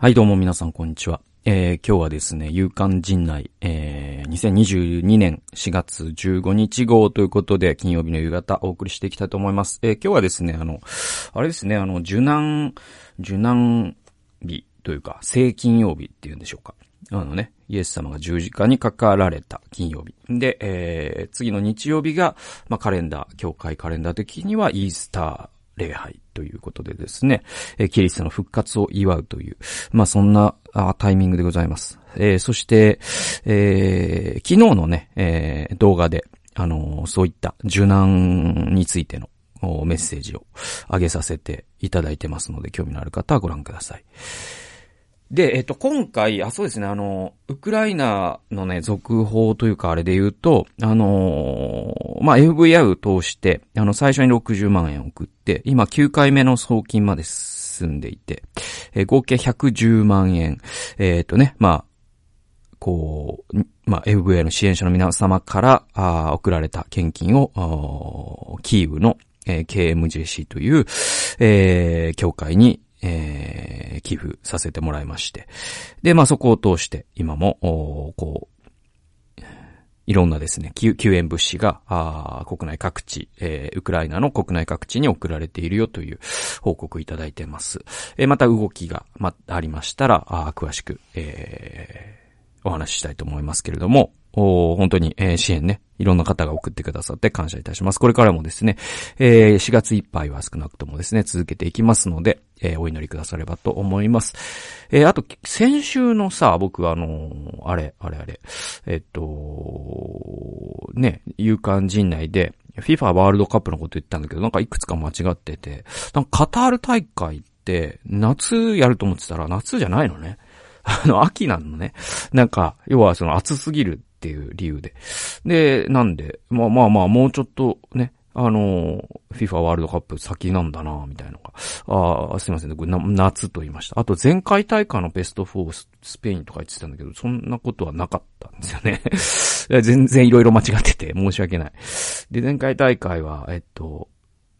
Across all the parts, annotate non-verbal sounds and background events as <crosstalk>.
はい、どうも皆さん、こんにちは。えー、今日はですね、勇敢陣内、えー、2022年4月15日号ということで、金曜日の夕方お送りしていきたいと思います。えー、今日はですね、あの、あれですね、あの、受難、受難日というか、聖金曜日っていうんでしょうか。あのね、イエス様が十字架にかかられた金曜日。で、えー、次の日曜日が、まあ、カレンダー、教会カレンダー的にはイースター、礼拝ということでですね、えキリストの復活を祝うという、まあそんなタイミングでございます。えー、そして、えー、昨日のね、えー、動画で、あのそういった受難についてのメッセージを上げさせていただいてますので、興味のある方はご覧ください。で、えっと、今回、あ、そうですね、あの、ウクライナのね、続報というかあれで言うと、あのー、まあ、FVR を通して、あの、最初に60万円送って、今9回目の送金まで進んでいて、えー、合計110万円、えー、っとね、まあ、こう、まあ、FVR の支援者の皆様から、あ送られた献金を、キーウの、えー、KMJC という、えー、教会に、えー、寄付させてもらいまして。で、まあそこを通して今も、こう、いろんなですね、救援物資が、国内各地、えー、ウクライナの国内各地に送られているよという報告いただいてます。えー、また動きが、ま、ありましたら、あ詳しく、えー、お話ししたいと思いますけれども、お本当に、えー、支援ね、いろんな方が送ってくださって感謝いたします。これからもですね、えー、4月いっぱいは少なくともですね、続けていきますので、えー、お祈りくださればと思います。えー、あと、先週のさ、僕あのー、あれ、あれあれ、えっと、ね、勇敢陣内で、FIFA ワールドカップのこと言ったんだけど、なんかいくつか間違ってて、なんかカタール大会って、夏やると思ってたら夏じゃないのね。<laughs> あの、秋なのね。なんか、要はその暑すぎるっていう理由で。で、なんで、まあまあまあ、もうちょっとね、あの、FIFA ワールドカップ先なんだな、みたいなのが。ああ、すいませんね。夏と言いました。あと前回大会のベスト4スペインとか言ってたんだけど、そんなことはなかったんですよね。<laughs> 全然いろいろ間違ってて申し訳ない。で、前回大会は、えっと、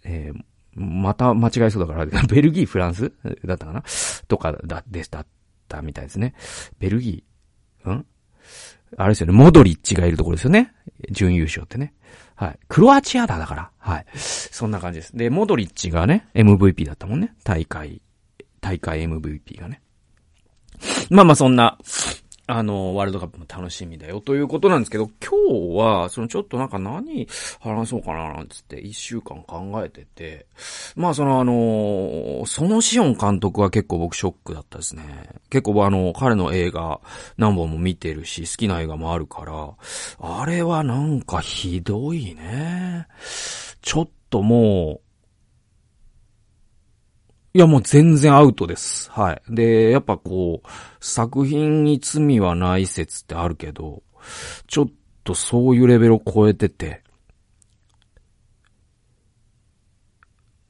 えー、また間違えそうだから、<laughs> ベルギー、フランス？だったかな？とかだ、でしたたみたいですね。ベルギー、ん？あれですよね、モドリッチがいるところですよね。準優勝ってね。はい。クロアチアだ、だから。はい。そんな感じです。で、モドリッチがね、MVP だったもんね。大会、大会 MVP がね。まあまあそんな、あの、ワールドカップも楽しみだよということなんですけど、今日は、そのちょっとなんか何話そうかななんつって一週間考えてて、まあそのあの、そのシオン監督は結構僕ショックだったですね。結構あの、彼の映画何本も見てるし、好きな映画もあるから、あれはなんかひどいね。ちょっともう、いや、もう全然アウトです。はい。で、やっぱこう、作品に罪はない説ってあるけど、ちょっとそういうレベルを超えてて、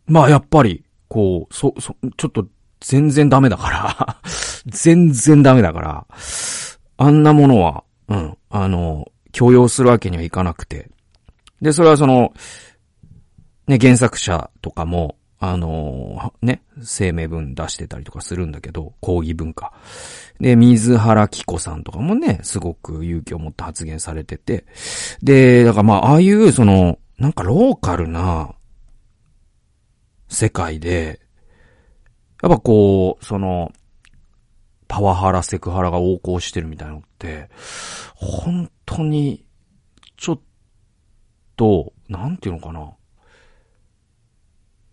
まあやっぱり、こう、そ、そ、ちょっと全然ダメだから <laughs> 全然ダメだから、あんなものは、うん、あの、強要するわけにはいかなくて。で、それはその、ね、原作者とかも、あの、ね、声明文出してたりとかするんだけど、抗議文化。で、水原希子さんとかもね、すごく勇気を持って発言されてて。で、だからまあ、ああいう、その、なんかローカルな世界で、やっぱこう、その、パワハラ、セクハラが横行してるみたいなのって、本当に、ちょっと、なんていうのかな。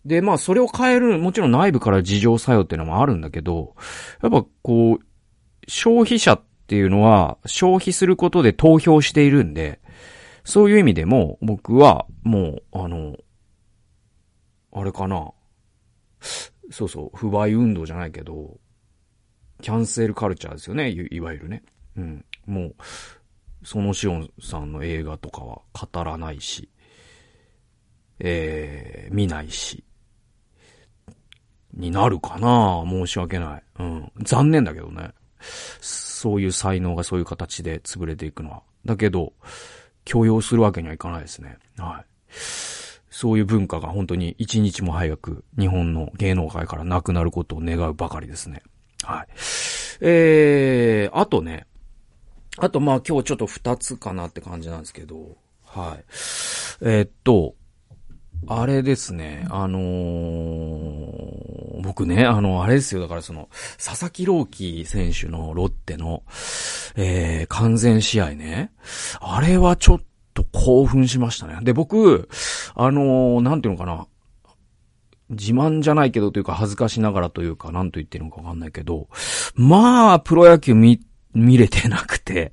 で、まあ、それを変える、もちろん内部から事情作用っていうのもあるんだけど、やっぱこう、消費者っていうのは消費することで投票しているんで、そういう意味でも僕はもう、あの、あれかな。そうそう、不買運動じゃないけど、キャンセルカルチャーですよね、いわゆるね。うん。もう、そのシオンさんの映画とかは語らないし、えー、見ないし、になるかな？申し訳ない。うん。残念だけどね。そういう才能がそういう形で潰れていくのは。だけど、強要するわけにはいかないですね。はい。そういう文化が本当に一日も早く日本の芸能界からなくなることを願うばかりですね。はい。えー、あとね、あとまあ今日ちょっと二つかなって感じなんですけど、はい。えー、っと、あれですね、あのー、僕ね、あの、あれですよ、だからその、佐々木朗希選手のロッテの、えー、完全試合ね。あれはちょっと興奮しましたね。で、僕、あのー、なんていうのかな。自慢じゃないけどというか恥ずかしながらというか、なんと言ってるのかわかんないけど、まあ、プロ野球見、見れてなくて、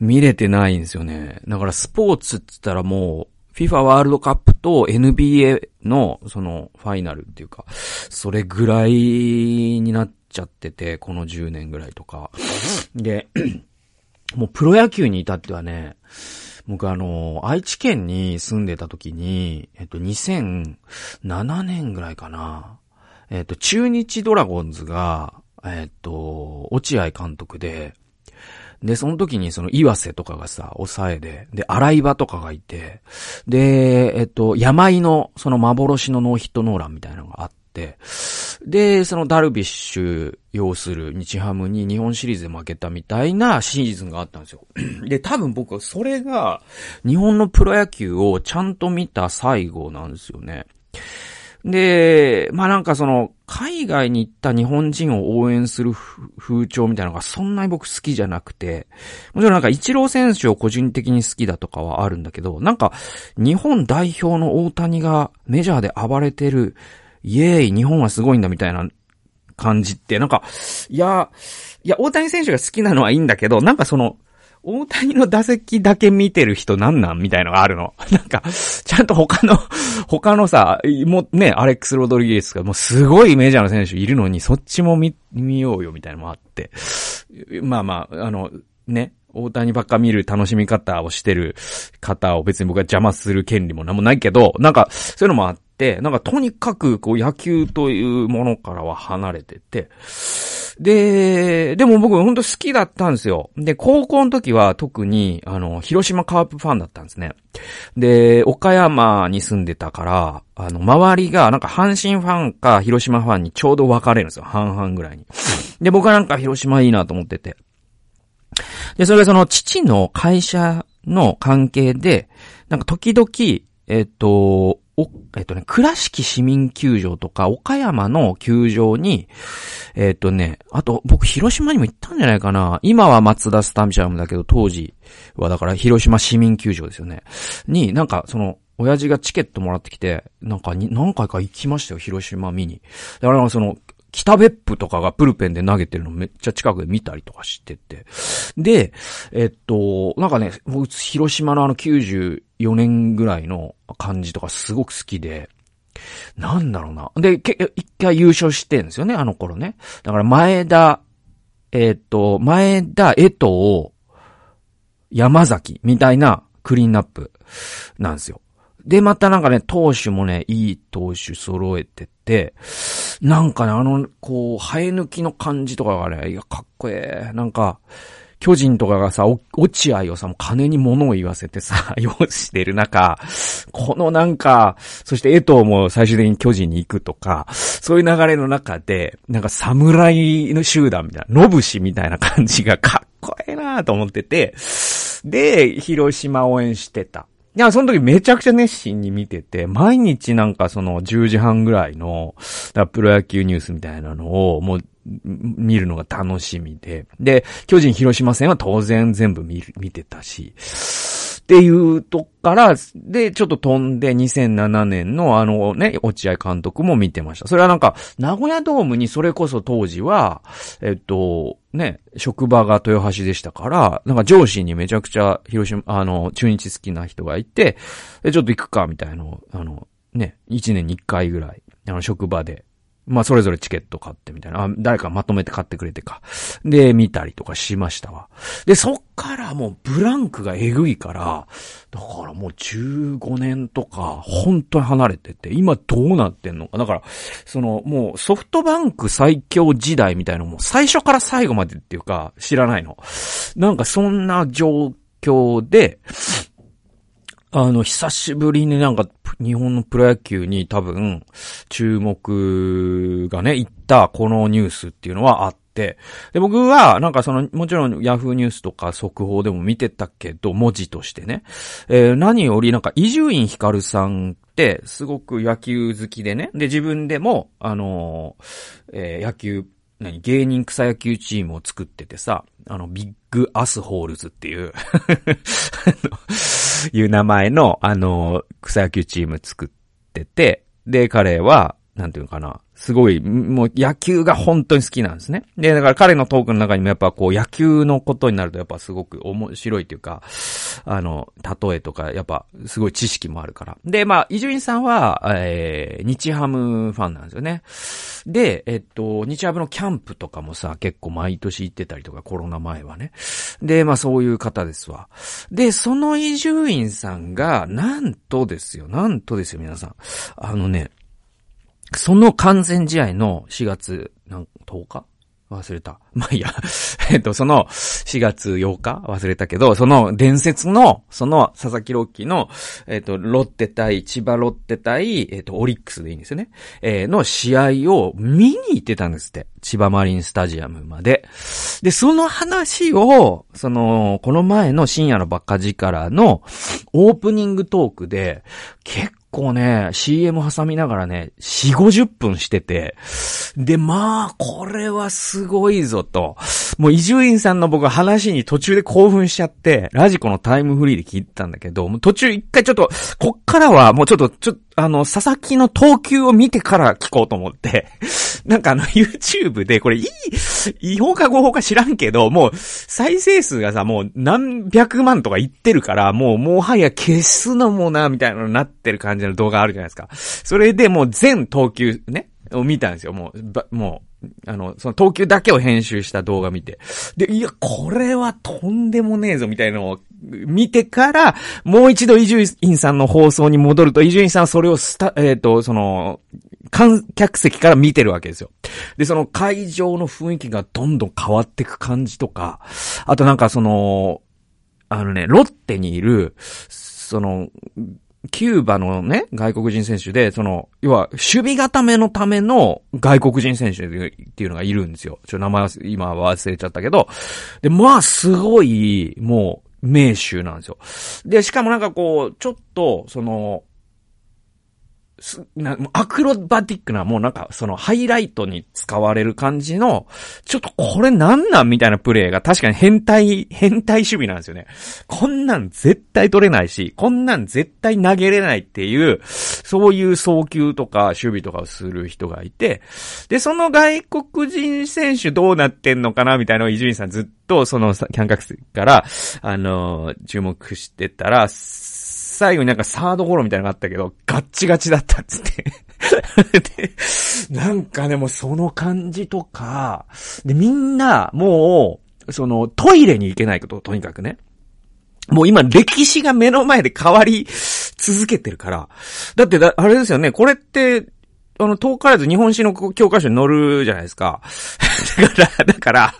見れてないんですよね。だからスポーツって言ったらもう、FIFA ワールドカップと NBA のそのファイナルっていうか、それぐらいになっちゃってて、この10年ぐらいとか。で、もうプロ野球に至ってはね、僕あの、愛知県に住んでた時に、えっと、2007年ぐらいかな。えっと、中日ドラゴンズが、えっと、落合監督で、で、その時にその岩瀬とかがさ、抑えで、で、洗い場とかがいて、で、えっと、山井のその幻のノーヒットノーランみたいなのがあって、で、そのダルビッシュ要する日ハムに日本シリーズで負けたみたいなシーズンがあったんですよ。で、多分僕はそれが日本のプロ野球をちゃんと見た最後なんですよね。で、まあなんかその、海外に行った日本人を応援する風潮みたいなのがそんなに僕好きじゃなくて、もちろんなんか一郎選手を個人的に好きだとかはあるんだけど、なんか日本代表の大谷がメジャーで暴れてる、イエーイ、日本はすごいんだみたいな感じって、なんか、いや、いや、大谷選手が好きなのはいいんだけど、なんかその、大谷の打席だけ見てる人なんなん？みたいのがあるの。<laughs> なんか、ちゃんと他の、<laughs> 他のさ、もね、アレックス・ロドリゲスがもうすごいメジャーの選手いるのに、そっちも見、見ようよみたいのもあって。まあまあ、あの、ね、大谷ばっか見る楽しみ方をしてる方を別に僕は邪魔する権利もなんもないけど、なんか、そういうのもあって、なんかとにかくこう野球というものからは離れてて、で、でも僕ほんと好きだったんですよ。で、高校の時は特に、あの、広島カープファンだったんですね。で、岡山に住んでたから、あの、周りがなんか阪神ファンか広島ファンにちょうど分かれるんですよ。半々ぐらいに。で、僕はなんか広島いいなと思ってて。で、それがその父の会社の関係で、なんか時々、えっと、お、えっとね、倉敷市民球場とか、岡山の球場に、えっとね、あと、僕、広島にも行ったんじゃないかな。今は松田スタンシャムだけど、当時は、だから、広島市民球場ですよね。に、なんか、その、親父がチケットもらってきて、なんかに、何回か行きましたよ、広島見に。だから、その、北別府とかがプルペンで投げてるのめっちゃ近くで見たりとかしてて。で、えっと、なんかね、広島のあの4年ぐらいの感じとかすごく好きで、なんだろうな。で、け、一回優勝してんですよね、あの頃ね。だから前田、えっと、前田、江藤、山崎みたいなクリーンナップなんですよ。で、またなんかね、投手もね、いい投手揃えてて、なんかね、あの、こう、生え抜きの感じとかがね、いや、かっこええ。なんか、巨人とかがさ、落合をさ、もう金に物を言わせてさ、<laughs> 用意してる中、このなんか、そして江藤も最終的に巨人に行くとか、そういう流れの中で、なんか侍の集団みたいな、野武みたいな感じがかっこええなと思ってて、で、広島応援してた。いや、その時めちゃくちゃ熱心に見てて、毎日なんかその10時半ぐらいの、プロ野球ニュースみたいなのを、もう、見るのが楽しみで。で、巨人広島戦は当然全部見見てたし。っていうとこから、で、ちょっと飛んで2007年のあのね、落合監督も見てました。それはなんか、名古屋ドームにそれこそ当時は、えっと、ね、職場が豊橋でしたから、なんか上司にめちゃくちゃ広島、あの、中日好きな人がいて、で、ちょっと行くか、みたいなあの、ね、1年に1回ぐらい、あの、職場でまあ、それぞれチケット買ってみたいな。あ、誰かまとめて買ってくれてか。で、見たりとかしましたわ。で、そっからもうブランクがえぐいから、だからもう15年とか、本当に離れてて、今どうなってんのか。だから、その、もうソフトバンク最強時代みたいなのも最初から最後までっていうか、知らないの。なんかそんな状況で、あの、久しぶりになんか、日本のプロ野球に多分、注目がね、行ったこのニュースっていうのはあってで、僕は、なんかその、もちろんヤフーニュースとか速報でも見てたけど、文字としてね。えー、何よりなんか、伊集院光さんって、すごく野球好きでね。で、自分でも、あのー、えー、野球、何、芸人草野球チームを作っててさ、あの、ビッグアスホールズっていう <laughs> いう名前の、あの、草野球チーム作ってて、で、彼は、なんていうのかな、すごい、もう野球が本当に好きなんですね。で、だから彼のトークの中にもやっぱこう野球のことになるとやっぱすごく面白いというか、あの、例えとかやっぱすごい知識もあるから。で、まあ、伊集院さんは、えー、日ハムファンなんですよね。で、えっと、日ハムのキャンプとかもさ、結構毎年行ってたりとか、コロナ前はね。で、まあそういう方ですわ。で、その伊集院さんが、なんとですよ、なんとですよ、皆さん。あのね、その完全試合の4月、なん、10日？忘れた。<laughs> まあ、いいや。<laughs> えっと、その4月8日？忘れたけど、その伝説の、その佐々木朗希の、えっと、ロッテ対、千葉ロッテ対、えっと、オリックスでいいんですよね。えー、の試合を見に行ってたんですって。千葉マリンスタジアムまで。で、その話を、その、この前の深夜のバカ力のオープニングトークで、結構ね、CM 挟みながらね、4、50分してて、で、まあ、これはすごいぞと。もう伊集院さんの僕は話に途中で興奮しちゃって、ラジコのタイムフリーで聞いたんだけど、もう途中一回ちょっと、こっからはもうちょっと、ちょっと、あの、佐々木の投球を見てから聞こうと思って、<laughs> なんかあの、YouTube で、これいい、違法か合法か知らんけど、もう、再生数がさ、もう何百万とか言ってるから、もう、もはや消すのもな、みたいなのになってる感じの動画あるじゃないですか。それでもう全投球ね、を見たんですよ。もう、もう、あの、その投球だけを編集した動画見て。で、いや、これはとんでもねえぞ、みたいなのを見てから、もう一度伊集院さんの放送に戻ると、伊集院さんはそれをスタ、えっ、ー、と、その、観客席から見てるわけですよ。で、その会場の雰囲気がどんどん変わっていく感じとか、あとなんかその、あのね、ロッテにいる、その、キューバのね、外国人選手で、その、要は、守備固めのための外国人選手っていうのがいるんですよ。ちょ、名前は、今は忘れちゃったけど。で、まあ、すごい、もう、名手なんですよ。で、しかもなんかこう、ちょっと、その、す、な、アクロバティックな、もうなんか、そのハイライトに使われる感じの、ちょっとこれなんなんみたいなプレイが確かに変態、変態守備なんですよね。こんなん絶対取れないし、こんなん絶対投げれないっていう、そういう送球とか守備とかをする人がいて、で、その外国人選手どうなってんのかなみたいなのを伊集院さんずっと、その、キャンカクスから、あの注目してたら、最後になんかサードゴロみたいなのがあったけど、ガッチガチだったっつってで、なんかね、もうその感じとか、で、みんな、もう、その、トイレに行けないこと、とにかくね。もう今、歴史が目の前で変わり続けてるから。だってだ、あれですよね、これって、あの、遠からず日本史の教科書に載るじゃないですか。だから、だから、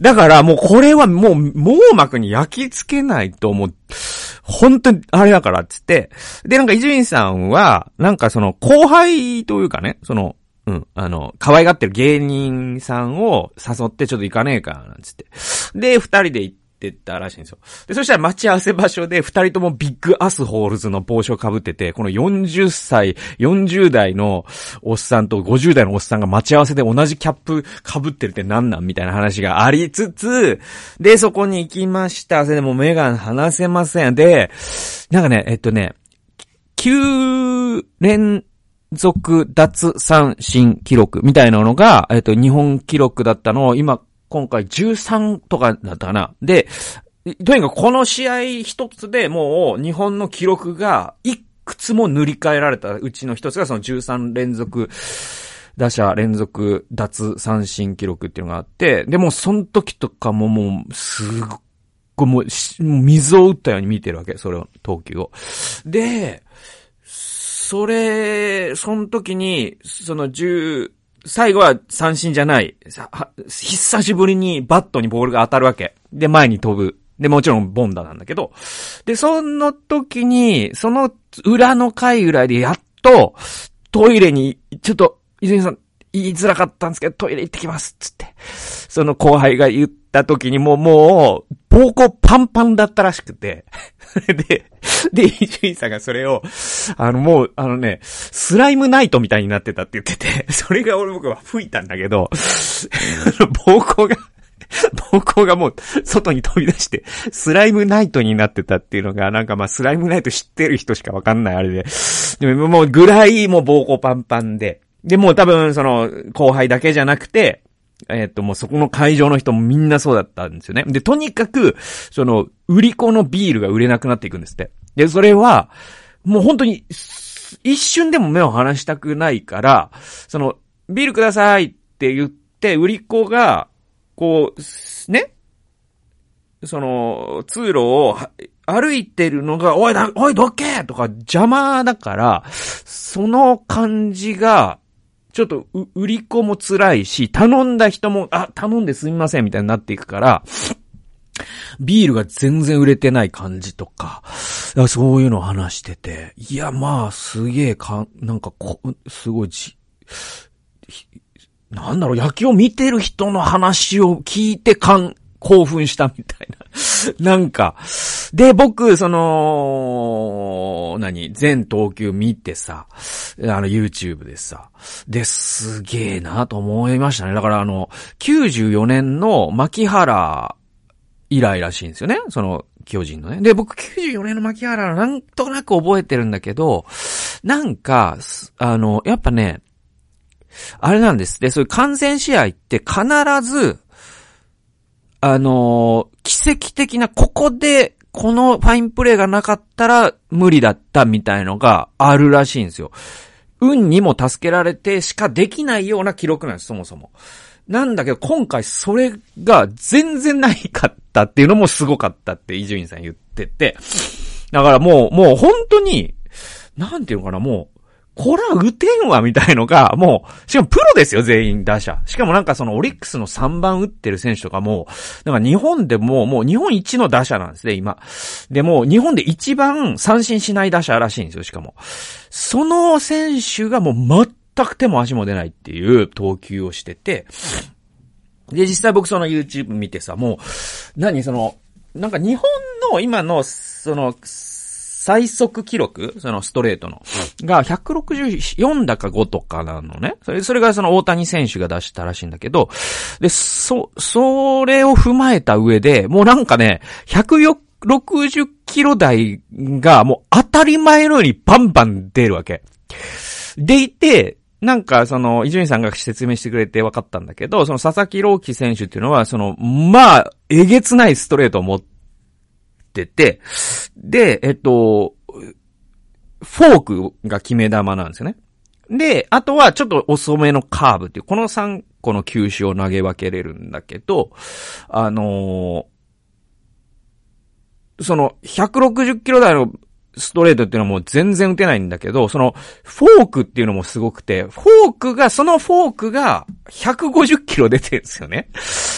だからもうこれはもう網膜に焼き付けないともう、本当にあれだからっつって、で、なんか伊集院さんは、なんかその後輩というかね、その、うん、あの、可愛がってる芸人さんを誘ってちょっと行かねえか、なんつって。で、二人で行って、ってたらしいんですよ。で、そしたら待ち合わせ場所で二人ともビッグアスホールズの帽子をかぶってて、この40歳、40代のおっさんと50代のおっさんが待ち合わせで同じキャップかぶってるってなんなんみたいな話がありつつ、で、そこに行きました。それでも目が離せません。で、なんかね、えっとね、9連続奪三振記録みたいなのが、えっと、日本記録だったのを今今回13とかだったかな。で、とにかくこの試合一つでもう日本の記録がいくつも塗り替えられたうちの一つがその13連続打者連続脱三振記録っていうのがあって、でもその時とかももうすっごいもう水を打ったように見てるわけ、それを、投球を。で、それ、その時に、その10、最後は三振じゃない。久しぶりにバットにボールが当たるわけ。で、前に飛ぶ。で、もちろんボンダなんだけど。で、その時に、その裏の回ぐらいでやっと、トイレに、ちょっと、泉さん、言いづらかったんですけど、トイレ行ってきますつって。その後輩が言った時にもう、もう、膀胱パンパンだったらしくて。<laughs> で、で、伊集院さんがそれを、あの、もう、あのね、スライムナイトみたいになってたって言ってて、<laughs> それが俺僕は吹いたんだけど、<laughs> 膀胱が膀胱がもう外に飛び出して、スライムナイトになってたっていうのが、なんかまあスライムナイト知ってる人しかわかんないあれで。でももうぐらいもう膀胱パンパンで。で、もう多分その後輩だけじゃなくて、えっ、と、もうそこの会場の人もみんなそうだったんですよね。で、とにかく、その、売り子のビールが売れなくなっていくんですって。で、それは、もう本当に、一瞬でも目を離したくないから、その、ビールくださいって言って、売り子が、こう、ね？その、通路を歩いてるのが、おいだ、おいどけ？とか邪魔だから、その感じが、ちょっと、売り子も辛いし、頼んだ人も、あ、頼んですみません、みたいになっていくから、ビールが全然売れてない感じとか、そういうのを話してて、いや、まあ、すげえか、なんかこ、すごいじ、なんだろう、野球を見てる人の話を聞いて感、興奮したみたい <laughs> な。んか、で、僕、その、何、全投球見てさ、あの、YouTube でさ、で、すげえなと思いましたね。だからあの、94年の牧原以来らしいんですよね。その、巨人のね。で、僕94年の牧原なんとなく覚えてるんだけど、なんか、あの、やっぱね、あれなんですね。そういう完全試合って必ず、あのー、奇跡的な、ここで、このファインプレーがなかったら無理だったみたいのがあるらしいんですよ。運にも助けられてしかできないような記録なんです、そもそも。なんだけど、今回それが全然ないかったっていうのもすごかったって伊集院さん言ってて。だからもう、もう本当に、なんていうのかな、もう、こら打てんわ、みたいのが、もう、しかもプロですよ、全員打者。しかもなんかそのオリックスの3番打ってる選手とかも、なんか日本でも、もう日本一の打者なんですね、今。でも、日本で一番三振しない打者らしいんですよ、しかも。その選手がもう全く手も足も出ないっていう投球をしてて、で、実際僕その YouTube 見てさ、もう、何その、なんか日本の今の、その、最速記録、そのストレートの、が164だか5とかなのね。それ、それがその大谷選手が出したらしいんだけど、で、そ、それを踏まえた上で、もうなんかね、160キロ台がもう当たり前のようにバンバン出るわけ。でいて、なんか、その、伊集院さんが説明してくれて分かったんだけど、その佐々木朗希選手っていうのは、その、まあ、えげつないストレートを持ってってて、で、えっと、フォークが決め球なんですよね。で、あとはちょっと遅めのカーブっていう、この3個の球種を投げ分けれるんだけど、あのー、その、160キロ台のストレートっていうのはもう全然打てないんだけど、その、フォークっていうのもすごくて、フォークが、そのフォークが150キロ出てるんですよね。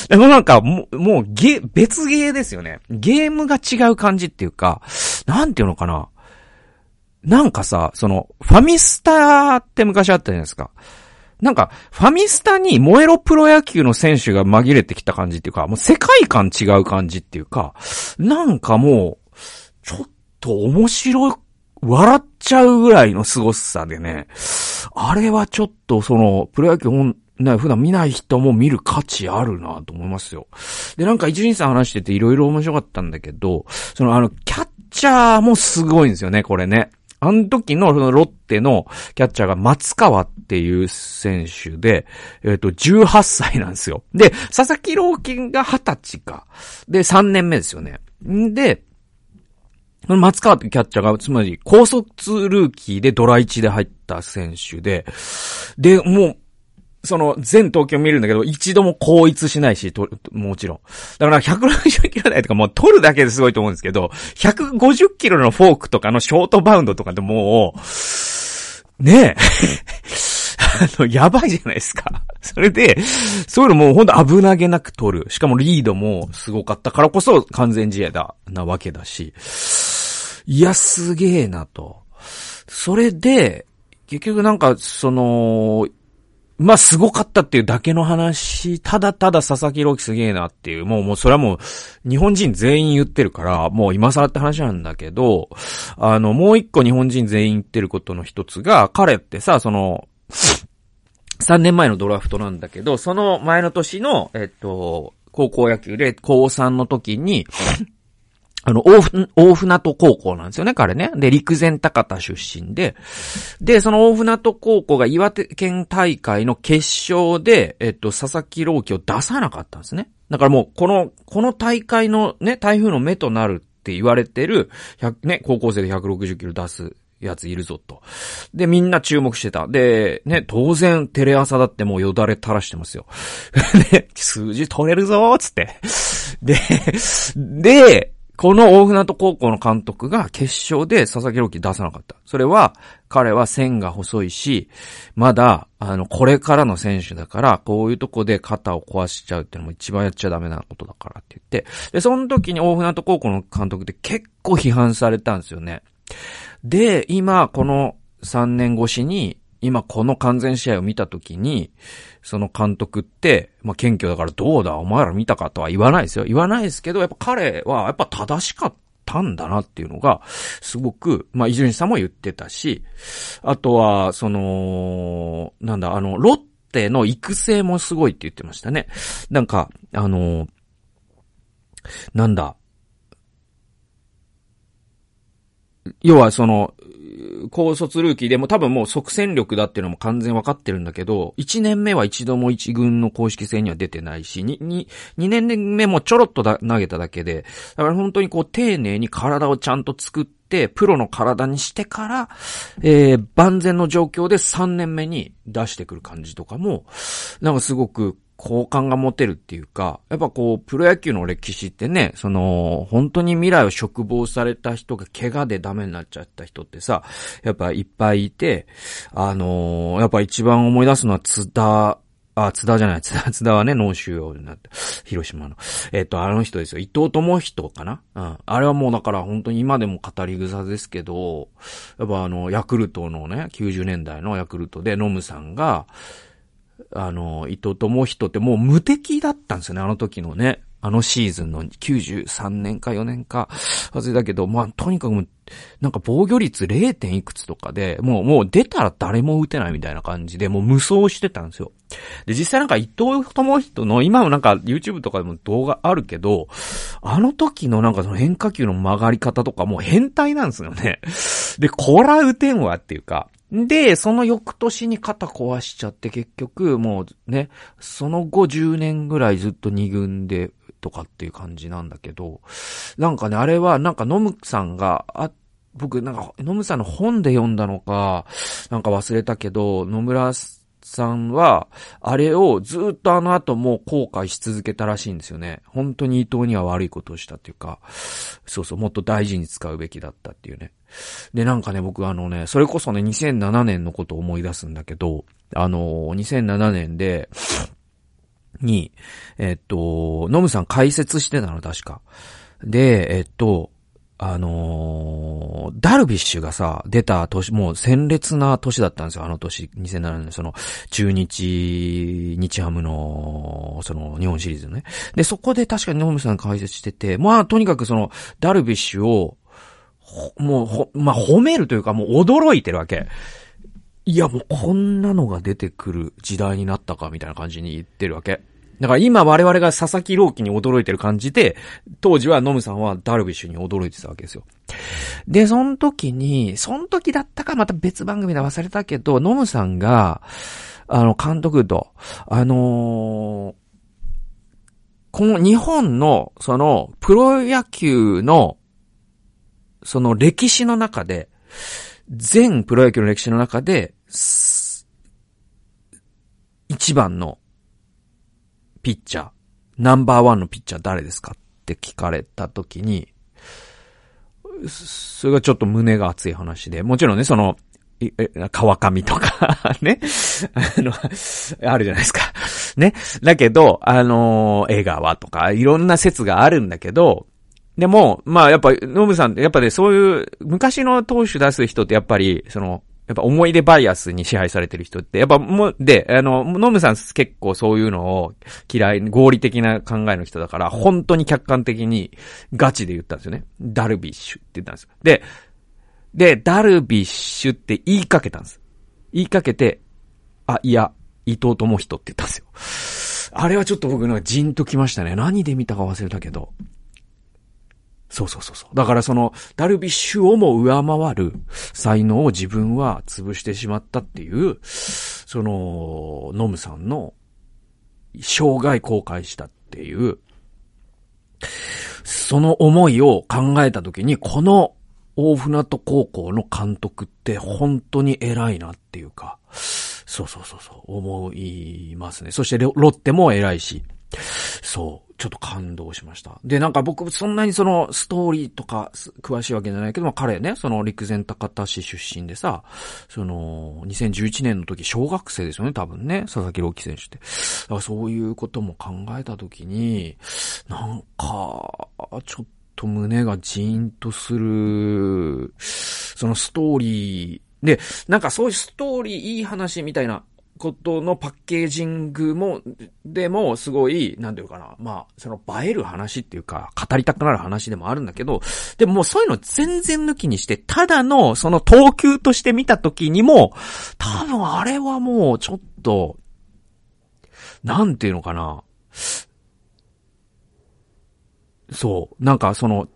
でもなんか、もう、もうゲ、別ゲーですよね。ゲームが違う感じっていうか、なんていうのかな。なんかさ、その、ファミスターって昔あったじゃないですか。なんか、ファミスタに燃えろプロ野球の選手が紛れてきた感じっていうか、もう世界観違う感じっていうか、なんかもう、ちょっと面白い、笑っちゃうぐらいの凄さでね、あれはちょっとその、プロ野球本、ね、普段見ない人も見る価値あるなと思いますよ。で、なんか一輪さん話してて色々面白かったんだけど、そのあの、キャッチャーもすごいんですよね、これね。あの時のそのロッテのキャッチャーが松川っていう選手で、えっ、ー、と、18歳なんですよ。で、佐々木朗希が20歳か。で、3年目ですよね。んで、松川ってキャッチャーが、つまり、高卒ルーキーでドラ1で入った選手で、で、もう、その、全東京見るんだけど、一度も統一しないし、と、もちろん。だから、160キロ台とかもう取るだけですごいと思うんですけど、150キロのフォークとかのショートバウンドとかでもう、ねえ。<laughs> あの、やばいじゃないですか。それで、そういうのもうほんと危なげなく取る。しかもリードもすごかったからこそ完全試合だ、なわけだし。いや、すげえなと。それで、結局なんか、その、まあ、すごかったっていうだけの話、ただただ佐々木朗希すげえなっていう、もう、もうそれはもう、日本人全員言ってるから、もう今更って話なんだけど、あの、もう一個日本人全員言ってることの一つが、彼ってさ、その、3年前のドラフトなんだけど、その前の年の、えっと、高校野球で高3の時に、あの、大船、大船渡高校なんですよね、彼ね。で、陸前高田出身で。で、その大船渡高校が岩手県大会の決勝で、えっと、佐々木朗希を出さなかったんですね。だからもう、この、この大会のね、台風の目となるって言われてる、ね、高校生で160キロ出すやついるぞと。で、みんな注目してた。で、ね、当然、テレ朝だってもうよだれ垂らしてますよ。<laughs> で、数字取れるぞーつって。で、で、この大船渡高校の監督が決勝で佐々木朗希出さなかった。それは、彼は線が細いし、まだ、あの、これからの選手だから、こういうとこで肩を壊しちゃうっていうのも一番やっちゃダメなことだからって言って、で、その時に大船渡高校の監督って結構批判されたんですよね。で、今、この3年越しに、今この完全試合を見たときに、その監督って、まあ、謙虚だからどうだお前ら見たかとは言わないですよ。言わないですけど、やっぱ彼はやっぱ正しかったんだなっていうのが、すごく、まあ、伊集院さんも言ってたし、あとは、その、なんだ、あの、ロッテの育成もすごいって言ってましたね。なんか、あの、なんだ、要はその、高卒ルーキーでも多分もう即戦力だっていうのも完全分かってるんだけど、1年目は一度も1軍の公式戦には出てないし、2, 2, 2年目もちょろっと投げただけで、だから本当にこう丁寧に体をちゃんと作って、プロの体にしてから、えー、万全の状況で3年目に出してくる感じとかも、なんかすごく好感が持てるっていうか、やっぱこう、プロ野球の歴史ってね、その、本当に未来を嘱望された人が怪我でダメになっちゃった人ってさ、やっぱいっぱいいて、あのー、やっぱ一番思い出すのは津田、あ、津田じゃない、津田、津田はね、脳腫瘍になって、広島の。えっ、と、あの人ですよ。伊藤智人かな？うん。あれはもうだから本当に今でも語り草ですけど、やっぱあの、ヤクルトのね、90年代のヤクルトでノムさんが、あの、伊藤智人ってもう無敵だったんですよね、あの時のね。あのシーズンの93年か4年か、忘れたけど、まあ、とにかくなんか防御率 0. 点いくつとかで、もう、もう出たら誰も打てないみたいな感じで、もう無双してたんですよ。で、実際なんか伊藤智人の、今もなんか YouTube とかでも動画あるけど、あの時のなんかその変化球の曲がり方とかもう変態なんですよね。で、こら打てんわっていうか、で、その翌年に肩壊しちゃって結局もうね、その後10年ぐらいずっと二軍でとかっていう感じなんだけど、なんかね、あれはなんかノムさんが、あ、僕なんかノムさんの本で読んだのか、なんか忘れたけど、野村さんは、あれをずっとあの後も後悔し続けたらしいんですよね。本当に伊藤には悪いことをしたっていうか、そうそう、もっと大事に使うべきだったっていうね。で、なんかね、僕あのね、それこそね、2007年のことを思い出すんだけど、あの、2007年で、に、えっと、ノムさん解説してたの、確か。で、えっと、あのー、ダルビッシュがさ、出た年、もう鮮烈な年だったんですよ、あの年、2007年、その、中日、日ハムの、その、日本シリーズね。で、そこで確かにノムさん解説してて、まあ、とにかくその、ダルビッシュを、もう、ほ、まあ、褒めるというか、もう驚いてるわけ。いや、もうこんなのが出てくる時代になったか、みたいな感じに言ってるわけ。だから今我々が佐々木朗希に驚いてる感じで、当時はノムさんはダルビッシュに驚いてたわけですよ。で、その時に、その時だったかまた別番組で忘れたけど、ノムさんが、あの、監督と、あのー、この日本の、その、プロ野球の、その歴史の中で、全プロ野球の歴史の中で、一番のピッチャー、ナンバーワンのピッチャー誰ですかって聞かれた時に、それがちょっと胸が熱い話で、もちろんね、その、川上とか <laughs> ね、あの、あるじゃないですか。ね。だけど、あの、江川とか、いろんな説があるんだけど、でも、まあやっぱ、ノブさんって、やっぱね、そういう、昔の投手出す人ってやっぱり、その、やっぱ思い出バイアスに支配されてる人って、やっぱもう、で、あの、ノムさん結構そういうのを嫌い、合理的な考えの人だから、本当に客観的にガチで言ったんですよね。ダルビッシュって言ったんですよ。で、で、ダルビッシュって言いかけたんです。言いかけて、あ、いや、伊藤智人って言ったんですよ。あれはちょっと僕なんかジンときましたね。何で見たか忘れたけど。そうそうそうそう。だからその、ダルビッシュをも上回る才能を自分は潰してしまったっていう、その、ノムさんの生涯公開したっていう、その思いを考えたときに、この大船渡高校の監督って本当に偉いなっていうか、そうそうそうそう、思いますね。そしてロッテも偉いし、そう、ちょっと感動しました。で、なんか僕、そんなにその、ストーリーとか、詳しいわけじゃないけど、まあ彼ね、その陸前高田市出身でさ、その、2011年の時、小学生ですよね、多分ね、佐々木朗希選手って。だからそういうことも考えた時に、なんか、ちょっと胸がジーンとする、そのストーリー、で、なんかそういうストーリーいい話みたいなことのパッケージングも、でも、すごい、なんていうかな、まあ、その映える話っていうか、語りたくなる話でもあるんだけど、でももうそういうの全然抜きにして、ただの、その投球として見た時にも、多分あれはもう、ちょっと、なんていうのかな、そう、なんかその、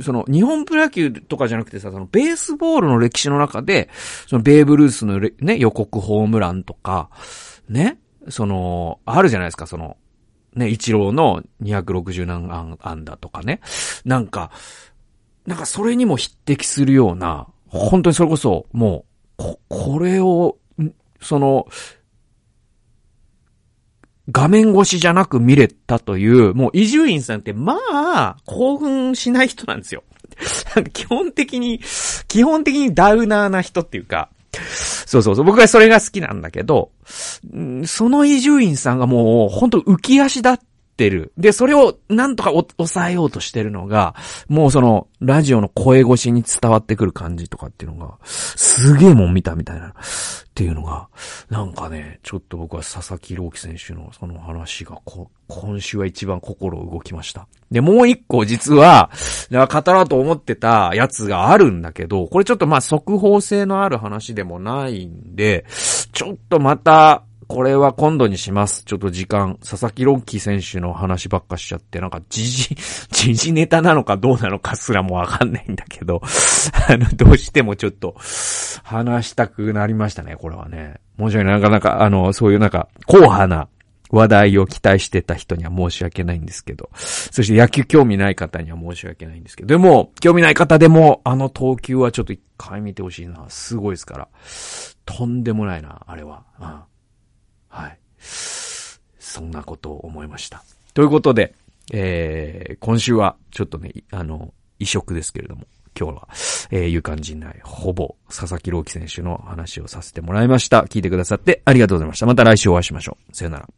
その、日本プロ野球とかじゃなくてさ、その、ベースボールの歴史の中で、その、ベーブ・ルースのね、予告ホームランとか、ね、その、あるじゃないですか、その、ね、一郎の260何安打とかね。なんか、なんかそれにも匹敵するような、本当にそれこそ、もう、こ、これを、その、画面越しじゃなく見れたという、もう伊集院さんってまあ、興奮しない人なんですよ。<laughs> 基本的に、基本的にダウナーな人っていうか、そうそうそう。僕はそれが好きなんだけど、その伊集院さんがもう、本当浮き足だっってる。で、それをなんとか抑えようとしてるのが、もうその、ラジオの声越しに伝わってくる感じとかっていうのが、すげえもん見たみたいな、っていうのが、なんかね、ちょっと僕は佐々木朗希選手のその話がこ、今週は一番心動きました。で、もう一個実は、だから語ろうと思ってたやつがあるんだけど、これちょっとまあ速報性のある話でもないんで、ちょっとまた、これは今度にします。ちょっと時間、佐々木ロッキー選手の話ばっかしちゃって、なんか時事、<laughs> 時事ネタなのかどうなのかすらもわかんないんだけど、<laughs> あの、どうしてもちょっと、話したくなりましたね、これはね。申し訳ない。なかなか、あの、そういうなんか、硬派な話題を期待してた人には申し訳ないんですけど、そして野球興味ない方には申し訳ないんですけど、でも、興味ない方でも、あの投球はちょっと一回見てほしいな。すごいですから。とんでもないな、あれは。うん。そんなことを思いました。ということで、えー、今週はちょっとね、あの、異色ですけれども、今日は、えー、勇敢陣内、ほぼ、佐々木朗希選手の話をさせてもらいました。聞いてくださってありがとうございました。また来週お会いしましょう。さよなら。